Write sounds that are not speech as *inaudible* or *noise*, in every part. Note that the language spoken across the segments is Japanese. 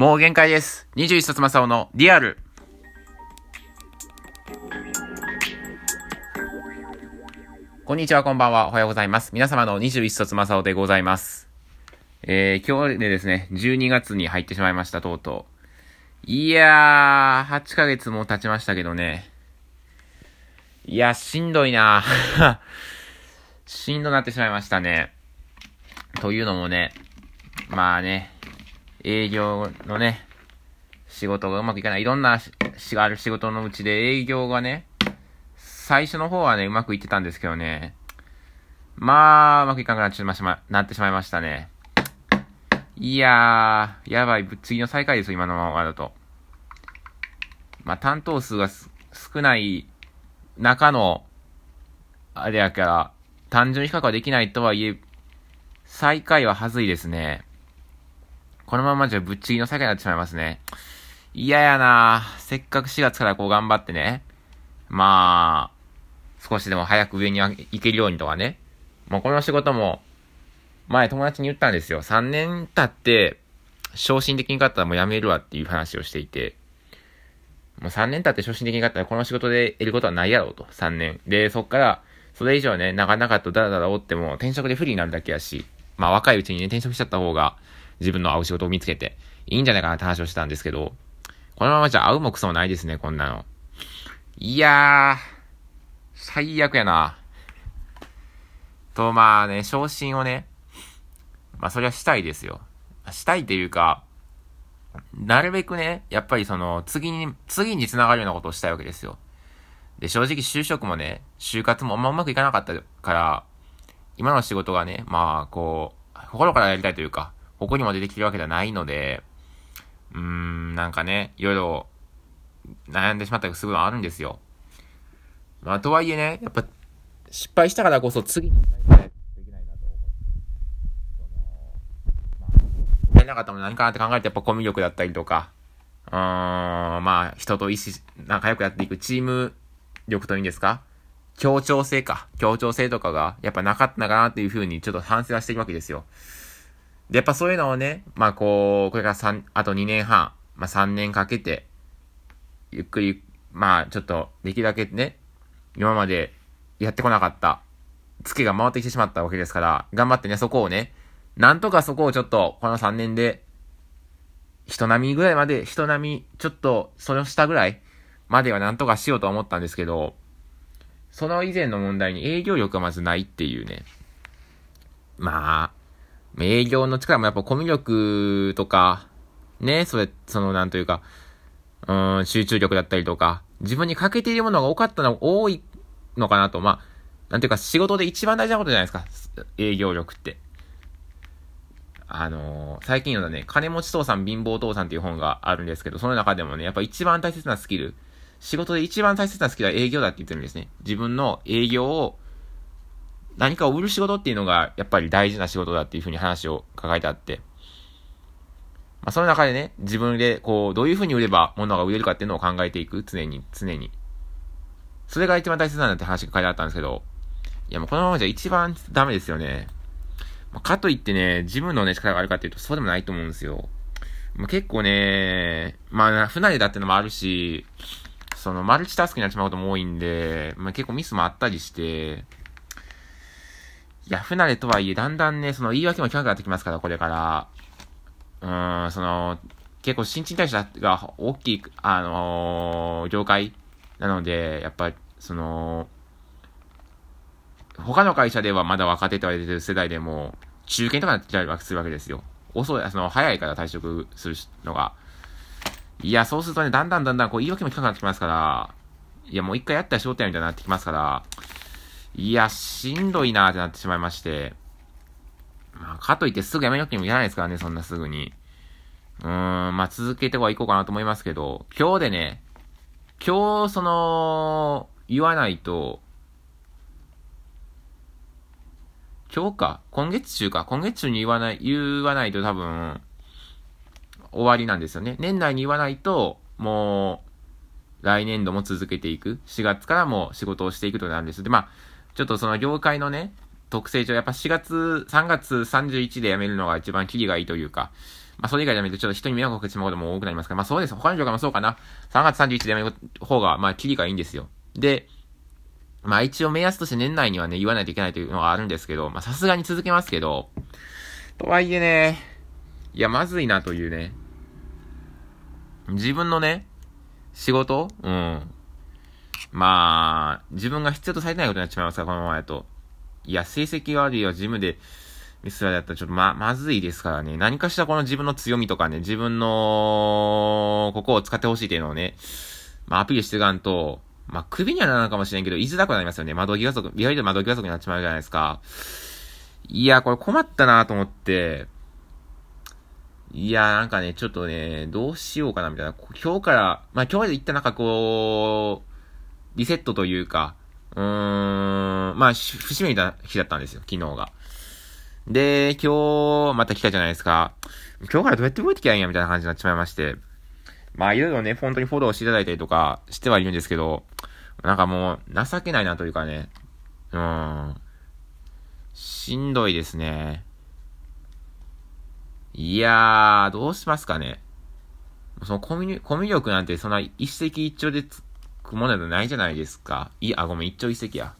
もう限界です。21冊正雄のリアル。こんにちは、こんばんは。おはようございます。皆様の21冊正雄でございます。えー、今日でですね、12月に入ってしまいました、とうとう。いやー、8ヶ月も経ちましたけどね。いや、しんどいな *laughs* しんどなってしまいましたね。というのもね、まあね、営業のね、仕事がうまくいかない。いろんなしがある仕事のうちで営業がね、最初の方はね、うまくいってたんですけどね、まあ、うまくいかなくなってしまなってしまいましたね。いやー、やばい、次の最下位ですよ、今のままだと。まあ、担当数が少ない中の、あれやから、単純比較はできないとはいえ、最下位ははずいですね。このままじゃぶっちぎりの最下位になってしまいますね。嫌やなせっかく4月からこう頑張ってね。まあ、少しでも早く上に行けるようにとかね。もうこの仕事も、前友達に言ったんですよ。3年経って、昇進できんかったらもう辞めるわっていう話をしていて。もう3年経って昇進できんかったらこの仕事で得ることはないやろうと。3年。で、そっから、それ以上ね、なかなかとダラダラ追っても転職で不利になるだけやし、まあ若いうちにね、転職しちゃった方が、自分の合う仕事を見つけて、いいんじゃないかなって話をしたんですけど、このままじゃ合うもクソもないですね、こんなの。いやー、最悪やな。と、まあね、昇進をね、まあそれはしたいですよ。したいっていうか、なるべくね、やっぱりその、次に、次に繋がるようなことをしたいわけですよ。で、正直就職もね、就活もあんまうまくいかなかったから、今の仕事がね、まあ、こう、心からやりたいというか、ここにも出てきてるわけではないので、うーん、なんかね、いろいろ悩んでしまったりするのあるんですよ。まあ、とはいえね、やっぱ、失敗したからこそ次にできないなと思って、その、まあ、やりなかったもの何かなって考えて、やっぱコミュ力だったりとか、うーん、まあ、人と意思、仲良くやっていくチーム力というんですか協調性か。協調性とかが、やっぱなかったかなっていうふうに、ちょっと反省はしていくわけですよ。で、やっぱそういうのをね、まあこう、これから3、あと2年半、まあ3年かけて、ゆっくり、まあちょっと、できるだけね、今までやってこなかった、月が回ってきてしまったわけですから、頑張ってね、そこをね、なんとかそこをちょっと、この3年で、人並みぐらいまで、人並み、ちょっと、その下ぐらいまではなんとかしようと思ったんですけど、その以前の問題に営業力がまずないっていうね。まあ、営業の力もやっぱコミュ力とか、ね、それ、その、なんというか、うん、集中力だったりとか、自分に欠けているものが多かったの、多いのかなと、まあ、なんていうか仕事で一番大事なことじゃないですか、営業力って。あのー、最近のね、金持ち父さん貧乏父さんっていう本があるんですけど、その中でもね、やっぱ一番大切なスキル、仕事で一番大切なスキルは営業だって言ってるんですね。自分の営業を何かを売る仕事っていうのが、やっぱり大事な仕事だっていうふうに話を抱えてあって、まあ、その中でね、自分で、こう、どういうふうに売れば物が売れるかっていうのを考えていく、常に、常に。それが一番大切なんだって話が書いてあったんですけど、いやもうこのままじゃ一番ダメですよね。まあ、かといってね、自分のね、力があるかっていうと、そうでもないと思うんですよ。まあ、結構ね、まあ、不慣れだってのもあるし、その、マルチタスクになってしまうことも多いんで、まあ、結構ミスもあったりして、や、不慣れとはいえ、だんだんね、その言い訳も聞かなくなってきますから、これから。うーん、その、結構新陳代謝が大きい、あのー、業界なので、やっぱ、その、他の会社ではまだ若手と言われてる世代でも、中堅とかになってたりするわけですよ。遅い、その、早いから退職するのが。いや、そうするとね、だんだんだんだんこう言い訳も聞かなくなってきますから、いや、もう一回やったら仕事やみたいになってきますから、いや、しんどいなーってなってしまいまして。まあ、かといってすぐやめなくてもいらないですからね、そんなすぐに。うーん、まあ続けてはいこうかなと思いますけど、今日でね、今日、その、言わないと、今日か、今月中か、今月中に言わない、言わないと多分、終わりなんですよね。年内に言わないと、もう、来年度も続けていく。4月からも仕事をしていくとなんです。で、まあ、ちょっとその業界のね、特性上、やっぱ4月、3月31で辞めるのが一番キリがいいというか、まあ、それ以外で見るとちょっと人に迷惑をかけてしまうことも多くなりますから、まあ、そうです。他の業界もそうかな。3月31でやめる方が、まあ、キリがいいんですよ。で、まあ、一応目安として年内にはね、言わないといけないというのがあるんですけど、まあ、さすがに続けますけど、とはいえね、いや、まずいなというね、自分のね、仕事うん。まあ、自分が必要とされてないことになっちまいますか、このままやと。いや、成績悪いよ、ジムで、ミスラだったらちょっとま、まずいですからね。何かしらこの自分の強みとかね、自分の、ここを使ってほしいっていうのをね、まあアピールしていかんと、まあ首にはならないかもしれんけど、居づらくなりますよね。窓際族、意外と窓際族になっちまうじゃないですか。いや、これ困ったなと思って、いや、なんかね、ちょっとね、どうしようかなみたいな。今日から、まあ今日まで行ったなんかこう、リセットというか、うーん、まあ、節目た日だったんですよ、昨日が。で、今日、また来たじゃないですか。今日からどうやって動いてきゃいいんや、みたいな感じになっちまいまして。まあ、いろいろね、本当にフォローしていただいたりとかしてはいるんですけど、なんかもう、情けないなというかね、うん、しんどいですね。いやー、どうしますかね。そのコミュ、コミュ力なんてそんな一石一鳥でものじゃないじゃないですか。い、あ、ごめん、一朝一夕や。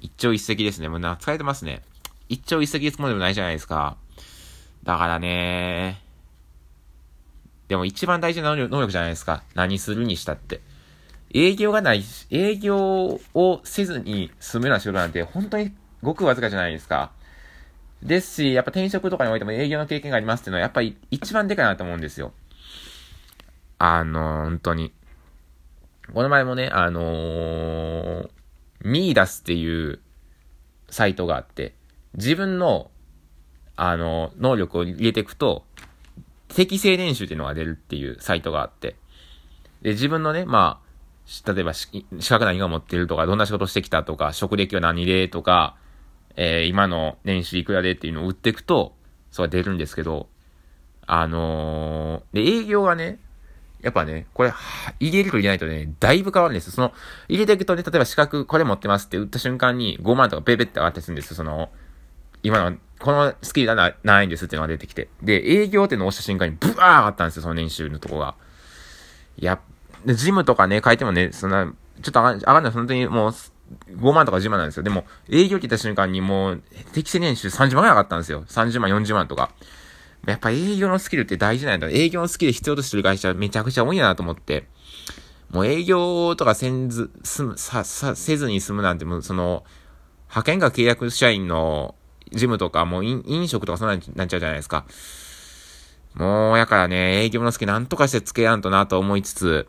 一朝一夕ですね。もうな、疲れてますね。一朝一夕つものでもないじゃないですか。だからねでも一番大事な能力じゃないですか。何するにしたって。営業がないし、営業をせずに済むような仕事なんて本当にごくわずかじゃないですか。ですし、やっぱ転職とかにおいても営業の経験がありますっていうのはやっぱり一番でかいなと思うんですよ。あの、本当に。この前もね、あのー、ミーダスっていうサイトがあって、自分の、あの、能力を入れていくと、適正年収っていうのが出るっていうサイトがあって、で、自分のね、まあ、例えば資格何が持ってるとか、どんな仕事してきたとか、職歴は何でとか、えー、今の年収いくらでっていうのを売っていくと、そう出るんですけど、あのー、で、営業はね、やっぱね、これ、入れると入れないとね、だいぶ変わるんですよその、入れていくとね、例えば資格これ持ってますって打った瞬間に5万とかペペって上がったりするんですその、今の、このスキルがないんですっていうのが出てきて。で、営業っていうのを押した瞬間にブワー上がったんですよ、その年収のとこが。いや、ジムとかね、書いてもね、そんな、ちょっと上が上がんない、本当にもう、5万とか10万なんですよ。でも、営業って言った瞬間にもう、適正年収30万ぐらい上がったんですよ。30万、40万とか。やっぱ営業のスキルって大事なんだ。営業のスキル必要としてる会社めちゃくちゃ多いやなと思って。もう営業とかせんず、すむ、さ、さ、せずに済むなんて、もうその、派遣が契約社員のジムとか、もう飲飲食とかそんなになっちゃうじゃないですか。もう、やからね、営業のスキルなんとかしてつけやんとなと思いつつ、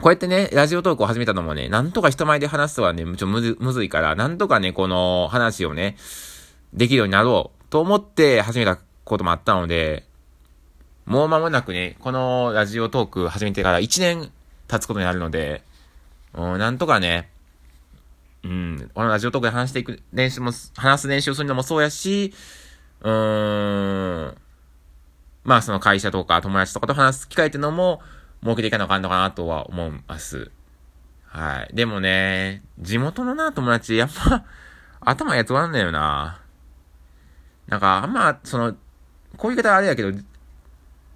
こうやってね、ラジオトークを始めたのもね、なんとか人前で話すのはね、ちょむず、むずいから、なんとかね、この話をね、できるようになろうと思って始めたこともあったので、もう間もなくね、このラジオトーク始めてから1年経つことになるので、うん、なんとかね、うん、このラジオトークで話していく練習も、話す練習をするのもそうやし、うーん、まあその会社とか友達とかと話す機会っていうのも、設けていかなあかんのかなとは思います。はい。でもね、地元のな、友達、やっぱ、頭やつわんだよな。なんか、あんま、その、こういう方はあれやけど、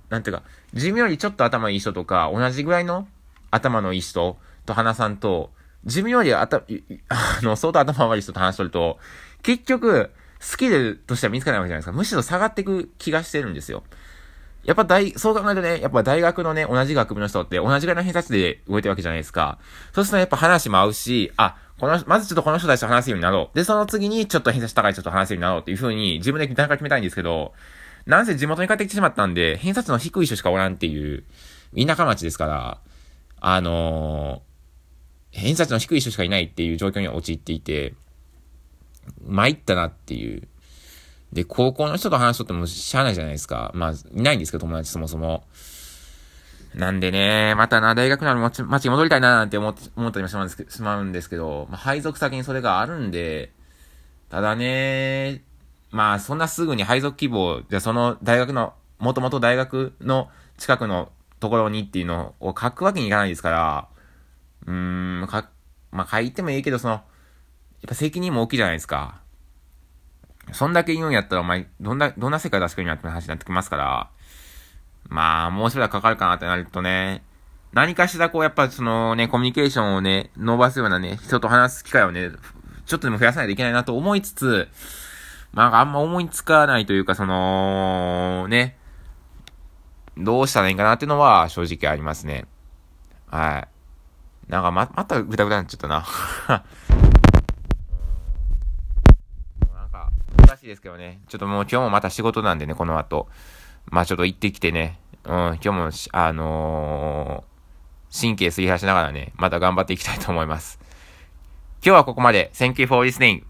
なんていうか、自分よりちょっと頭いい人とか、同じぐらいの頭のいい人と話さんと、自分よりあた、*laughs* あの、相当頭悪い人と話しとると、結局、スキルとしては見つからないわけじゃないですか。むしろ下がっていく気がしてるんですよ。やっぱ大、そう考えるとね、やっぱ大学のね、同じ学部の人って同じぐらいの偏差値で動いてるわけじゃないですか。そうするとやっぱ話も合うし、あ、この、まずちょっとこの人たちと話すようになろう。で、その次にちょっと偏差値高い人と話すようになろうっていう風に自分で段階決めたいんですけど、なんせ地元に帰ってきてしまったんで、偏差値の低い人しかおらんっていう、田舎町ですから、あのー、偏差値の低い人しかいないっていう状況に陥っていて、参ったなっていうで、高校の人と話しとってもしゃあないじゃないですか。まあ、いないんですけど、友達そもそも。なんでね、またな、大学のある町に戻りたいななんて思って、思ったりもしまうんですけど、しまうんですけど、まあ、配属先にそれがあるんで、ただね、まあ、そんなすぐに配属希望、じゃその大学の、もともと大学の近くのところにっていうのを書くわけにいかないですから、うーん、か、まあ、書いてもいいけど、その、やっぱ責任も大きいじゃないですか。そんだけ言うんやったらお前、どんな、どんな世界出してくるんやって話になってきますから、まあ、もうしばらくかかるかなってなるとね、何かしらこう、やっぱそのね、コミュニケーションをね、伸ばすようなね、人と話す機会をね、ちょっとでも増やさないといけないなと思いつつ、まあ、あんま思いつかないというか、その、ね、どうしたらいいかなっていうのは正直ありますね。はい。なんかま、またぐだぐだになっちゃったな。なんか、難しいですけどね。ちょっともう今日もまた仕事なんでね、この後。まあちょっと行ってきてね。うん、今日も、あのー、神経すり減らしながらね、また頑張っていきたいと思います。今日はここまで。Thank you for listening.